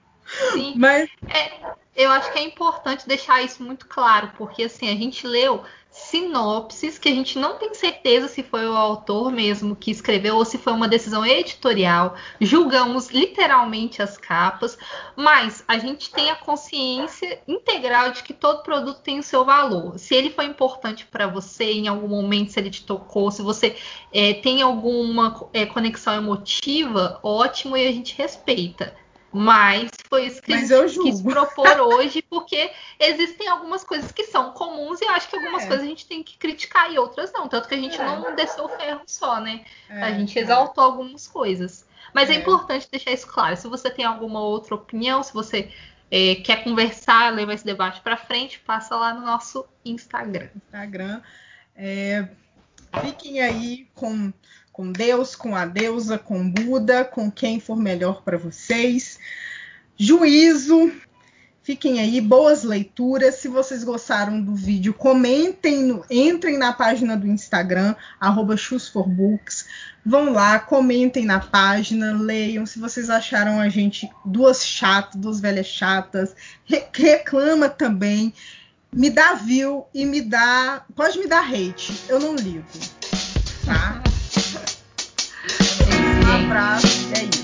Sim. Mas é, eu acho que é importante deixar isso muito claro, porque assim, a gente leu sinopses que a gente não tem certeza se foi o autor mesmo que escreveu ou se foi uma decisão editorial. Julgamos literalmente as capas, mas a gente tem a consciência integral de que todo produto tem o seu valor. Se ele foi importante para você em algum momento, se ele te tocou, se você é, tem alguma é, conexão emotiva, ótimo e a gente respeita. Mas foi isso que Mas gente quis propor hoje, porque existem algumas coisas que são comuns e eu acho que algumas é. coisas a gente tem que criticar e outras não. Tanto que a gente é. não desceu o ferro só, né? É, a gente exaltou algumas coisas. Mas é. é. importante deixar isso claro. Se você tem alguma outra opinião, se você é, quer conversar, levar esse debate para frente, passa lá no nosso Instagram. Instagram. É, fiquem aí com, com Deus, com a deusa, com Buda, com quem for melhor para vocês. Juízo. Fiquem aí, boas leituras. Se vocês gostaram do vídeo, comentem, no, entrem na página do Instagram, arroba Vão lá, comentem na página, leiam. Se vocês acharam a gente duas chatas, duas velhas chatas, reclama também. Me dá view e me dá. Pode me dar hate, eu não ligo. Tá? E é isso.